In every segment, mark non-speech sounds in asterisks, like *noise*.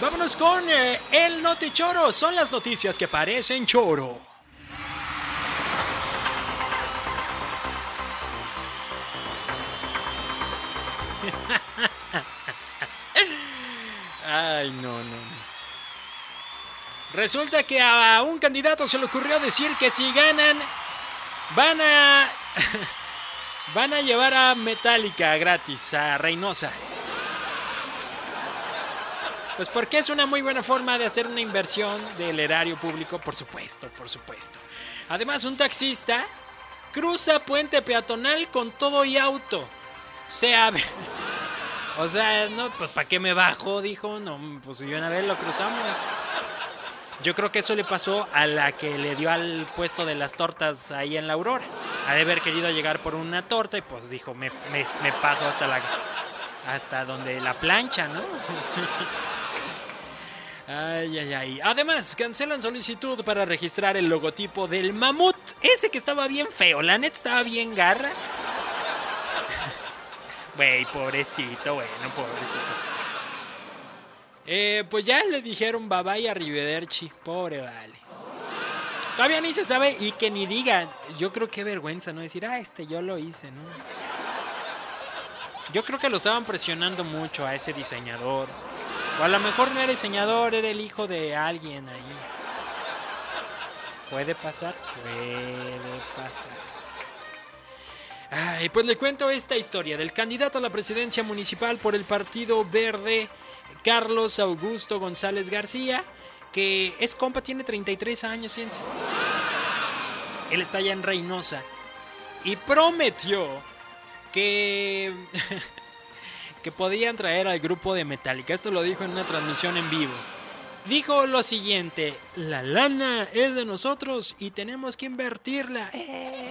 Vámonos con eh, el Noti Choro. Son las noticias que parecen choro. *laughs* Ay, no, no. Resulta que a un candidato se le ocurrió decir que si ganan, van a. *laughs* van a llevar a Metallica gratis, a Reynosa. Pues porque es una muy buena forma de hacer una inversión del erario público, por supuesto, por supuesto. Además, un taxista cruza puente peatonal con todo y auto. O sea, *laughs* o sea, no, pues ¿para qué me bajo? Dijo, no, pues si una vez lo cruzamos. Yo creo que eso le pasó a la que le dio al puesto de las tortas ahí en la Aurora. Ha de haber querido llegar por una torta y pues dijo, me, me, me paso hasta la hasta donde la plancha, ¿no? *laughs* Ay, ay, ay. Además, cancelan solicitud para registrar el logotipo del mamut. Ese que estaba bien feo. La net estaba bien garra. *laughs* Güey, pobrecito, bueno, pobrecito. Eh, pues ya le dijeron bye bye a Rivederci. Pobre vale. Todavía ni se sabe y que ni diga. Yo creo que vergüenza, ¿no? Decir, ah, este yo lo hice, ¿no? Yo creo que lo estaban presionando mucho a ese diseñador. O a lo mejor no era diseñador, era el hijo de alguien ahí. ¿Puede pasar? Puede pasar. Ay, pues le cuento esta historia del candidato a la presidencia municipal por el Partido Verde, Carlos Augusto González García, que es compa, tiene 33 años, fíjense. Él está allá en Reynosa y prometió que *laughs* que podían traer al grupo de Metallica. Esto lo dijo en una transmisión en vivo. Dijo lo siguiente, la lana es de nosotros y tenemos que invertirla. Eh.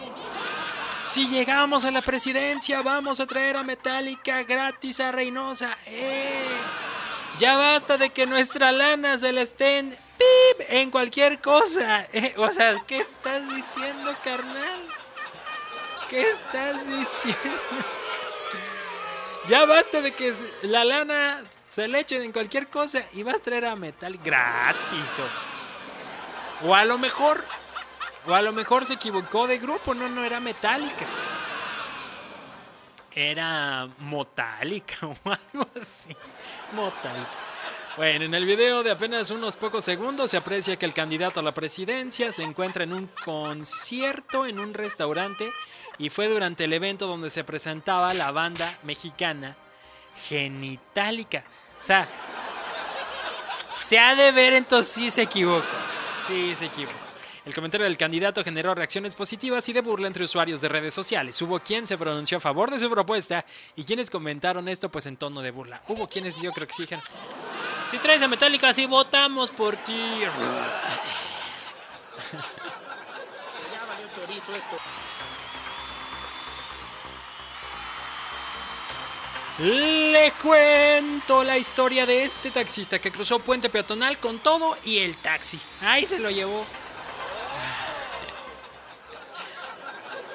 Si llegamos a la presidencia vamos a traer a Metallica gratis a Reynosa. Eh. Ya basta de que nuestra lana se la estén en cualquier cosa. Eh. O sea, ¿qué estás diciendo, carnal? ¿Qué estás diciendo? Ya basta de que la lana se le echen en cualquier cosa y vas a traer a metal gratis. O, a lo mejor, o a lo mejor se equivocó de grupo, no, no era metálica. Era motálica *laughs* o algo así. Motálica. Bueno, en el video de apenas unos pocos segundos se aprecia que el candidato a la presidencia se encuentra en un concierto en un restaurante y fue durante el evento donde se presentaba la banda mexicana Genitalica. O sea, se ha de ver entonces si se equivoca. Sí, se equivoca. El comentario del candidato generó reacciones positivas y de burla entre usuarios de redes sociales. Hubo quien se pronunció a favor de su propuesta y quienes comentaron esto pues en tono de burla. Hubo quienes yo creo que exigen. Si traes a Metallica, sí votamos por ti. Le cuento la historia de este taxista que cruzó puente peatonal con todo y el taxi. Ahí se lo llevó.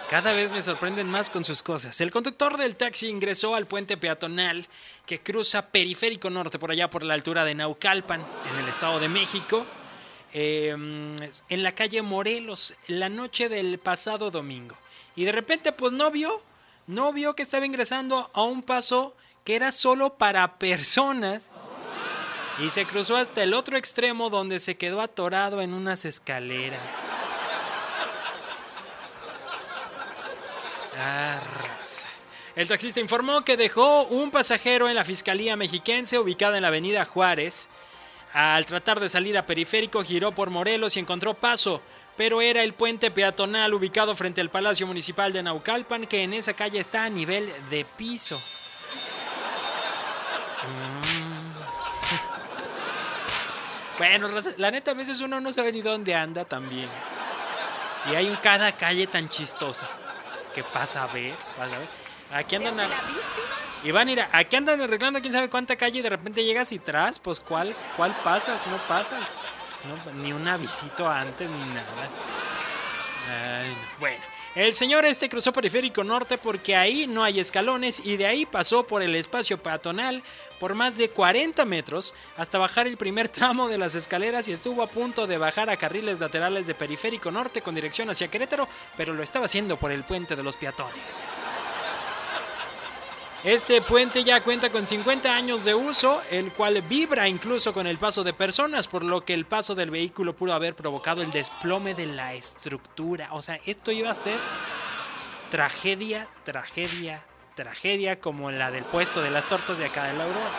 Cada vez me sorprenden más con sus cosas. El conductor del taxi ingresó al puente peatonal que cruza Periférico Norte por allá por la altura de Naucalpan, en el Estado de México, em, en la calle Morelos, la noche del pasado domingo. Y de repente pues no vio no vio que estaba ingresando a un paso que era solo para personas y se cruzó hasta el otro extremo donde se quedó atorado en unas escaleras. El taxista informó que dejó un pasajero en la Fiscalía Mexiquense ubicada en la Avenida Juárez. Al tratar de salir a periférico giró por Morelos y encontró paso pero era el puente peatonal ubicado frente al Palacio Municipal de Naucalpan, que en esa calle está a nivel de piso. Mm. *laughs* Bueno, la neta, a veces uno no sabe ni dónde anda también. Y hay cada calle tan chistosa que pasa a ver, pasa a ver. Aquí andan a... Y van a ir, aquí andan arreglando quién sabe cuánta calle y de repente llegas y tras, pues cuál, cuál pasas, no pasas. Ni un avisito antes ni nada. bueno, El señor este cruzó Periférico Norte porque ahí no hay escalones y de ahí pasó por el espacio peatonal por más de 40 metros hasta bajar el primer *laughs* tramo de las escaleras y estuvo a punto de bajar a carriles laterales de Periférico Norte con dirección hacia Querétaro, pero lo estaba haciendo por el puente de los peatones. Este puente ya cuenta con 50 años de uso, el cual vibra incluso con el paso de personas, por lo que el paso del vehículo pudo haber provocado el desplome de la estructura. O sea, esto iba a ser tragedia, tragedia, tragedia como la del puesto de las tortas de acá de la Aurora.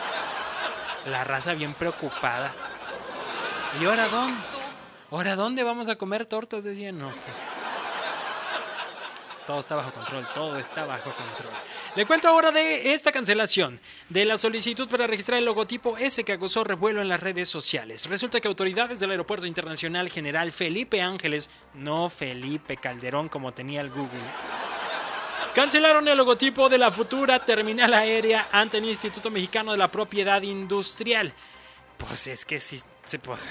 La raza bien preocupada. ¿Y ahora dónde? ¿Ahora dónde vamos a comer tortas? Decían, no, pues. Todo está bajo control, todo está bajo control. Le cuento ahora de esta cancelación de la solicitud para registrar el logotipo ese que acusó revuelo en las redes sociales. Resulta que autoridades del Aeropuerto Internacional General Felipe Ángeles, no Felipe Calderón como tenía el Google, cancelaron el logotipo de la futura terminal aérea ante el Instituto Mexicano de la Propiedad Industrial. Pues es que si se puede.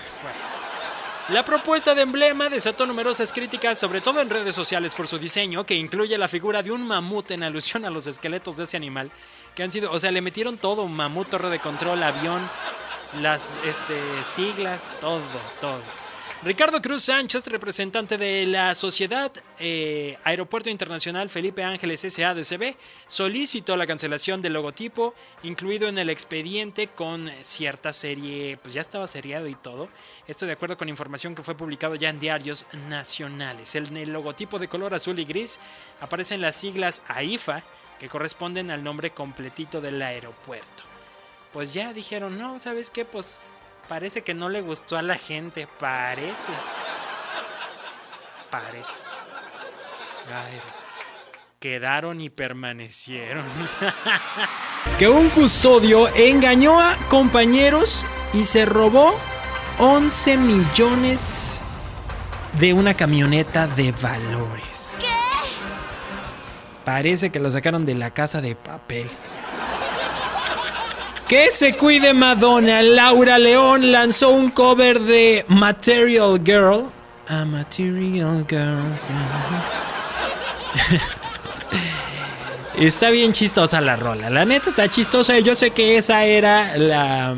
La propuesta de emblema desató numerosas críticas, sobre todo en redes sociales, por su diseño, que incluye la figura de un mamut en alusión a los esqueletos de ese animal, que han sido, o sea, le metieron todo, mamut, torre de control, avión, las este, siglas, todo, todo. Ricardo Cruz Sánchez, representante de la Sociedad eh, Aeropuerto Internacional Felipe Ángeles SADCB, solicitó la cancelación del logotipo, incluido en el expediente con cierta serie, pues ya estaba seriado y todo. Esto de acuerdo con información que fue publicado ya en diarios nacionales. En el logotipo de color azul y gris aparecen las siglas AIFA, que corresponden al nombre completito del aeropuerto. Pues ya dijeron, no, ¿sabes qué? Pues Parece que no le gustó a la gente. Parece. Parece. Ay, quedaron y permanecieron. *laughs* que un custodio engañó a compañeros y se robó 11 millones de una camioneta de valores. ¿Qué? Parece que lo sacaron de la casa de papel. Que se cuide Madonna. Laura León lanzó un cover de Material Girl. A Material Girl. está bien chistosa la rola. La neta está chistosa. Yo sé que esa era la.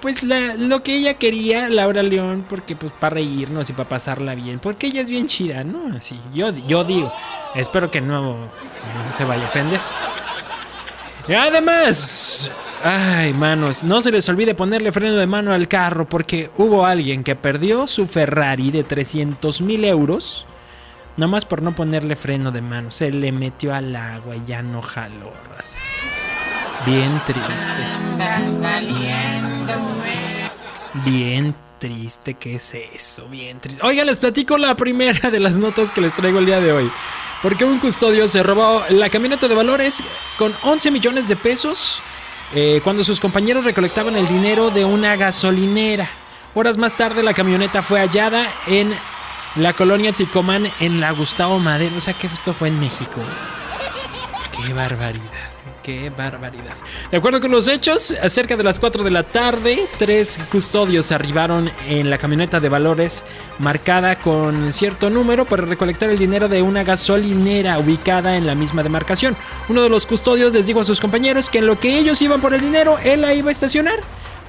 Pues lo que ella quería, Laura León, porque pues para reírnos y para pasarla bien. Porque ella es bien chida, ¿no? Así. Yo, yo digo. Espero que no, no se vaya a ofender. Y además, Ay, manos, no se les olvide ponerle freno de mano al carro porque hubo alguien que perdió su Ferrari de 300 mil euros. Nada más por no ponerle freno de mano. Se le metió al agua y ya no jaló. Bien triste. Bien triste, ¿qué es eso? Bien triste. Oiga, les platico la primera de las notas que les traigo el día de hoy. Porque un custodio se robó la camioneta de valores con 11 millones de pesos eh, cuando sus compañeros recolectaban el dinero de una gasolinera. Horas más tarde la camioneta fue hallada en la colonia Ticomán en la Gustavo Madero. O sea que esto fue en México. Qué barbaridad. Qué barbaridad. De acuerdo con los hechos, cerca de las 4 de la tarde, tres custodios arribaron en la camioneta de valores marcada con cierto número para recolectar el dinero de una gasolinera ubicada en la misma demarcación. Uno de los custodios les dijo a sus compañeros que en lo que ellos iban por el dinero, él la iba a estacionar.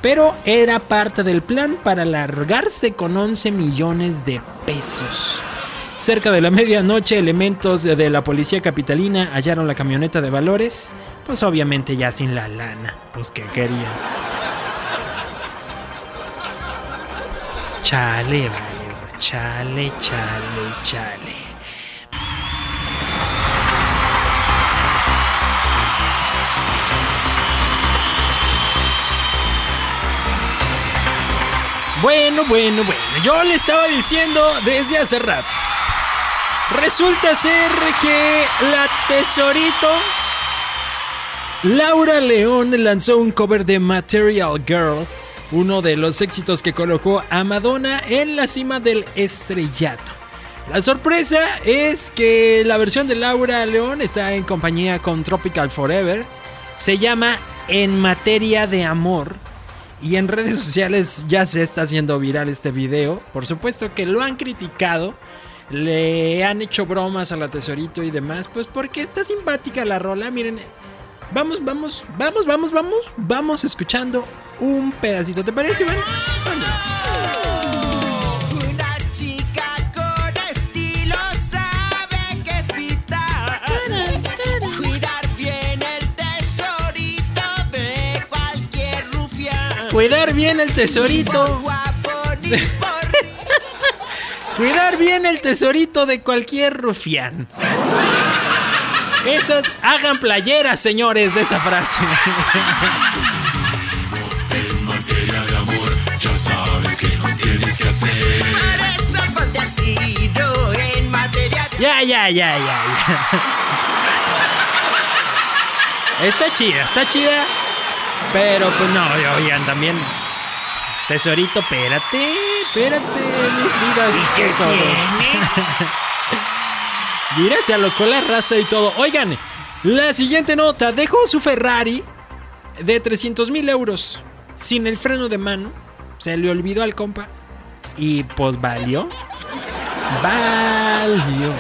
Pero era parte del plan para largarse con 11 millones de pesos. Cerca de la medianoche, elementos de la policía capitalina hallaron la camioneta de valores pues obviamente ya sin la lana, pues que querían. Chale, vale, chale, chale, chale. Bueno, bueno, bueno, yo le estaba diciendo desde hace rato. Resulta ser que la tesorito Laura León lanzó un cover de Material Girl, uno de los éxitos que colocó a Madonna en la cima del estrellato. La sorpresa es que la versión de Laura León está en compañía con Tropical Forever. Se llama En materia de amor. Y en redes sociales ya se está haciendo viral este video. Por supuesto que lo han criticado le han hecho bromas a la tesorito y demás, pues porque está simpática la rola. Miren, vamos, vamos, vamos, vamos, vamos, vamos escuchando un pedacito. ¿Te parece, Iván? Una chica con estilo sabe que es vital Cuidar bien el tesorito de cualquier rufián Cuidar bien el Por tesorito. guapo ni por *laughs* Cuidar bien el tesorito de cualquier rufián. Eso, hagan playeras, señores, de esa frase. En materia de amor, ya sabes que no tienes que hacer. Por eso ponte al tiro en materia de Ya, ya, ya, ya, ya. Está chida, está chida. Pero pues no, oigan, también. Tesorito, espérate, espérate, mis vidas. tesoros. *laughs* Mira, se alocó la raza y todo. Oigan, la siguiente nota. Dejó su Ferrari de 300 mil euros sin el freno de mano. Se le olvidó al compa. Y pues valió. Valió.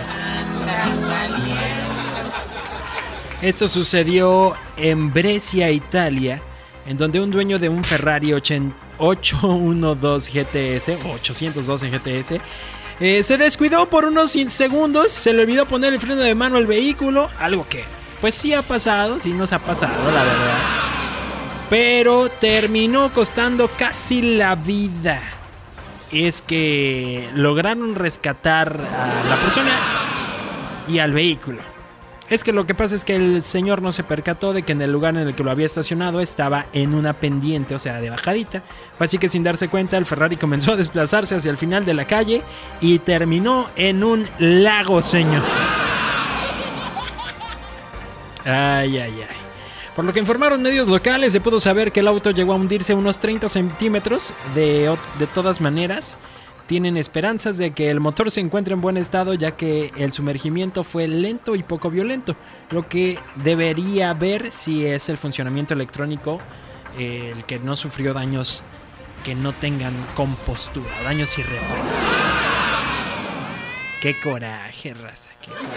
Esto sucedió en Brescia, Italia, en donde un dueño de un Ferrari 8 812 GTS, o 812 GTS, eh, se descuidó por unos segundos, se le olvidó poner el freno de mano al vehículo, algo que pues sí ha pasado, sí nos ha pasado, la verdad. Pero terminó costando casi la vida. Es que lograron rescatar a la persona y al vehículo. Es que lo que pasa es que el señor no se percató de que en el lugar en el que lo había estacionado estaba en una pendiente, o sea, de bajadita. Así que sin darse cuenta, el Ferrari *laughs* comenzó a desplazarse hacia el final de la calle y terminó en un lago, señores. Ay, ay, ay. Por lo que informaron medios locales, se pudo saber que el auto llegó a hundirse unos 30 centímetros. De, de todas maneras, tienen esperanzas de que el motor se encuentre en buen estado, ya que el sumergimiento fue lento y poco violento. Lo que debería ver si es el funcionamiento electrónico eh, el que no sufrió daños que no tengan compostura, daños irreparables. Qué coraje, raza, qué coraje.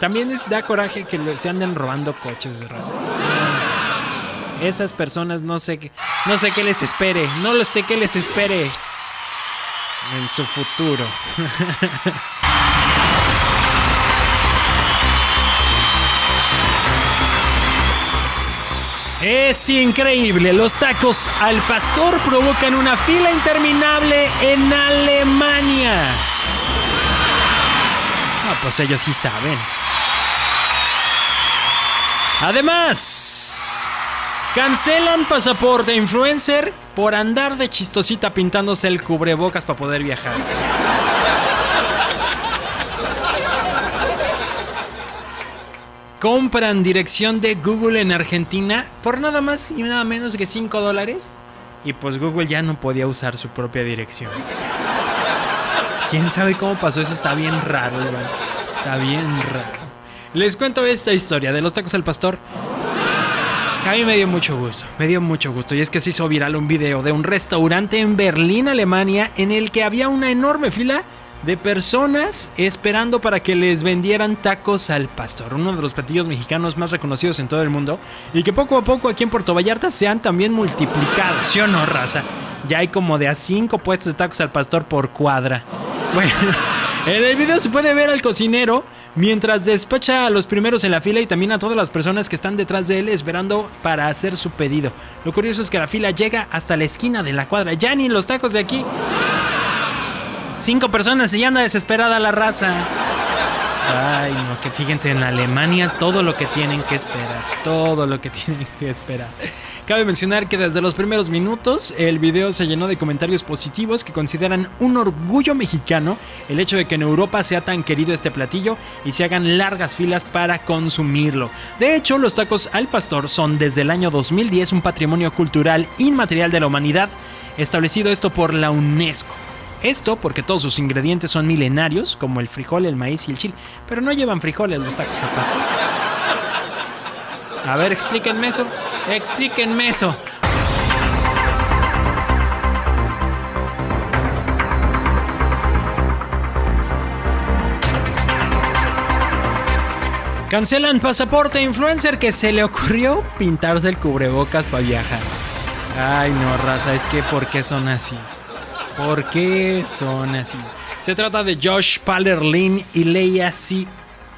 También da coraje que se anden robando coches, raza. Esas personas no sé qué, no sé qué les espere, no lo sé qué les espere en su futuro. *laughs* Es increíble, los tacos al pastor provocan una fila interminable en Alemania. Ah, pues ellos sí saben. Además, cancelan pasaporte influencer por andar de chistosita pintándose el cubrebocas para poder viajar. Compran dirección de Google en Argentina por nada más y nada menos que 5 dólares. Y pues Google ya no podía usar su propia dirección. ¿Quién sabe cómo pasó eso? Está bien raro, Iván. Está bien raro. Les cuento esta historia de los tacos al pastor. A mí me dio mucho gusto, me dio mucho gusto. Y es que se hizo viral un video de un restaurante en Berlín, Alemania, en el que había una enorme fila de personas esperando para que les vendieran tacos al pastor, uno de los platillos mexicanos más reconocidos en todo el mundo y que poco a poco aquí en Puerto Vallarta se han también multiplicado, ¿sí o no, raza? Ya hay como de a cinco puestos de tacos al pastor por cuadra. *laughs* Bueno, en el video se puede ver al cocinero mientras despacha a los primeros en la fila y también a todas las personas que están detrás de él esperando para hacer su pedido. Lo curioso es que la fila llega hasta la esquina de la cuadra, ya ni los tacos de aquí. Cinco personas y anda desesperada la raza. Ay, no, que fíjense, en Alemania todo lo que tienen que esperar, todo lo que *laughs* tienen que esperar. Cabe mencionar que desde los primeros minutos el video se llenó de comentarios positivos que consideran un orgullo mexicano el hecho de que en Europa sea tan querido este platillo y se hagan largas filas para consumirlo. De hecho, los tacos al pastor son desde el año 2010 un patrimonio cultural inmaterial de la humanidad, establecido esto por la UNESCO. Esto porque todos sus ingredientes son milenarios, como el frijol, el maíz y el chile. Pero no llevan frijoles los tacos al pastor. A ver, explíquenme eso. Explíquenme eso. Cancelan pasaporte influencer que se le ocurrió pintarse el cubrebocas para viajar. Ay, no, raza, es que ¿por qué son así? ¿Por qué son así? Se trata de Josh Palerlin y Leia C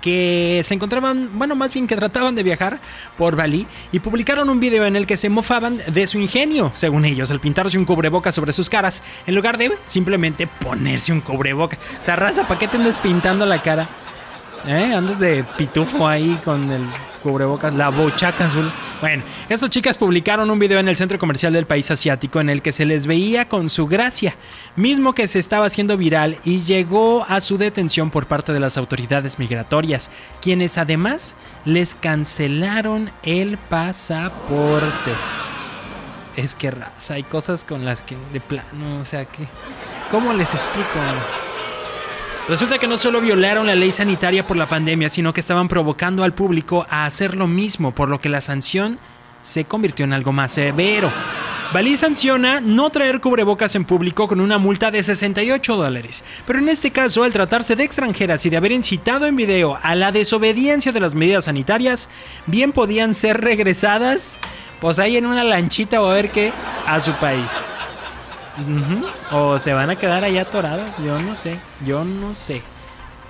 que se encontraban, bueno, más bien que trataban de viajar por Bali y publicaron un video en el que se mofaban de su ingenio, según ellos, al pintarse un cubrebocas sobre sus caras, en lugar de simplemente ponerse un cubrebocas. O sea, raza, ¿para qué te andas pintando la cara? ¿Eh? Andas de pitufo ahí con el cubrebocas, la bochaca azul. Bueno, estas chicas publicaron un video en el centro comercial del país asiático en el que se les veía con su gracia, mismo que se estaba haciendo viral y llegó a su detención por parte de las autoridades migratorias, quienes además les cancelaron el pasaporte. Es que raza, hay cosas con las que de plano, o sea que... ¿Cómo les explico? Resulta que no solo violaron la ley sanitaria por la pandemia, sino que estaban provocando al público a hacer lo mismo, por lo que la sanción se convirtió en algo más severo. Bali sanciona no traer cubrebocas en público con una multa de 68 dólares. Pero en este caso, al tratarse de extranjeras y de haber incitado en video a la desobediencia de las medidas sanitarias, bien podían ser regresadas, pues ahí en una lanchita o a ver qué, a su país. O se van a quedar allá atoradas. Yo no sé. Yo no sé.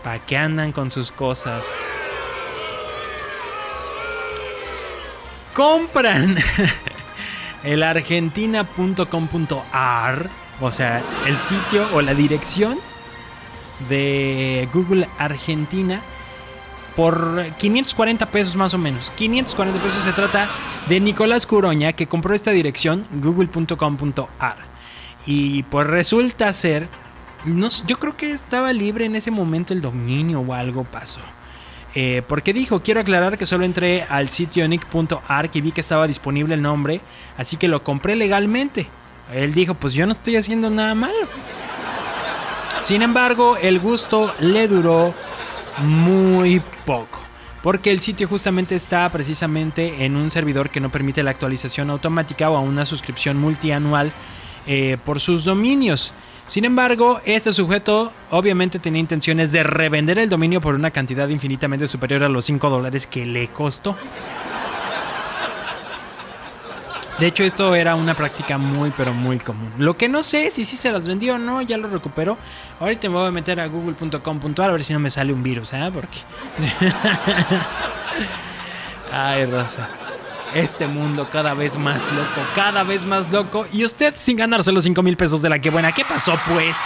¿Para qué andan con sus cosas? Compran *laughs* el argentina.com.ar. O sea, el sitio o la dirección de Google Argentina por 540 pesos más o menos. 540 pesos se trata de Nicolás Curoña que compró esta dirección google.com.ar. Y pues resulta ser, no, yo creo que estaba libre en ese momento el dominio o algo pasó. Eh, porque dijo, quiero aclarar que solo entré al sitio nick.arc y vi que estaba disponible el nombre, así que lo compré legalmente. Él dijo, pues yo no estoy haciendo nada malo. Sin embargo, el gusto le duró muy poco. Porque el sitio justamente está precisamente en un servidor que no permite la actualización automática o a una suscripción multianual eh, por sus dominios. Sin embargo, este sujeto obviamente tenía intenciones de revender el dominio por una cantidad infinitamente superior a los 5 dólares que le costó. De hecho, esto era una práctica muy, pero muy común. Lo que no sé si sí se las vendió o no, ya lo recuperó. Ahorita me voy a meter a google.com.ar a ver si no me sale un virus, ¿eh? Porque. *laughs* Ay, Rosa. Este mundo cada vez más loco, cada vez más loco. Y usted sin ganarse los 5 mil pesos de la que buena. ¿Qué pasó, pues?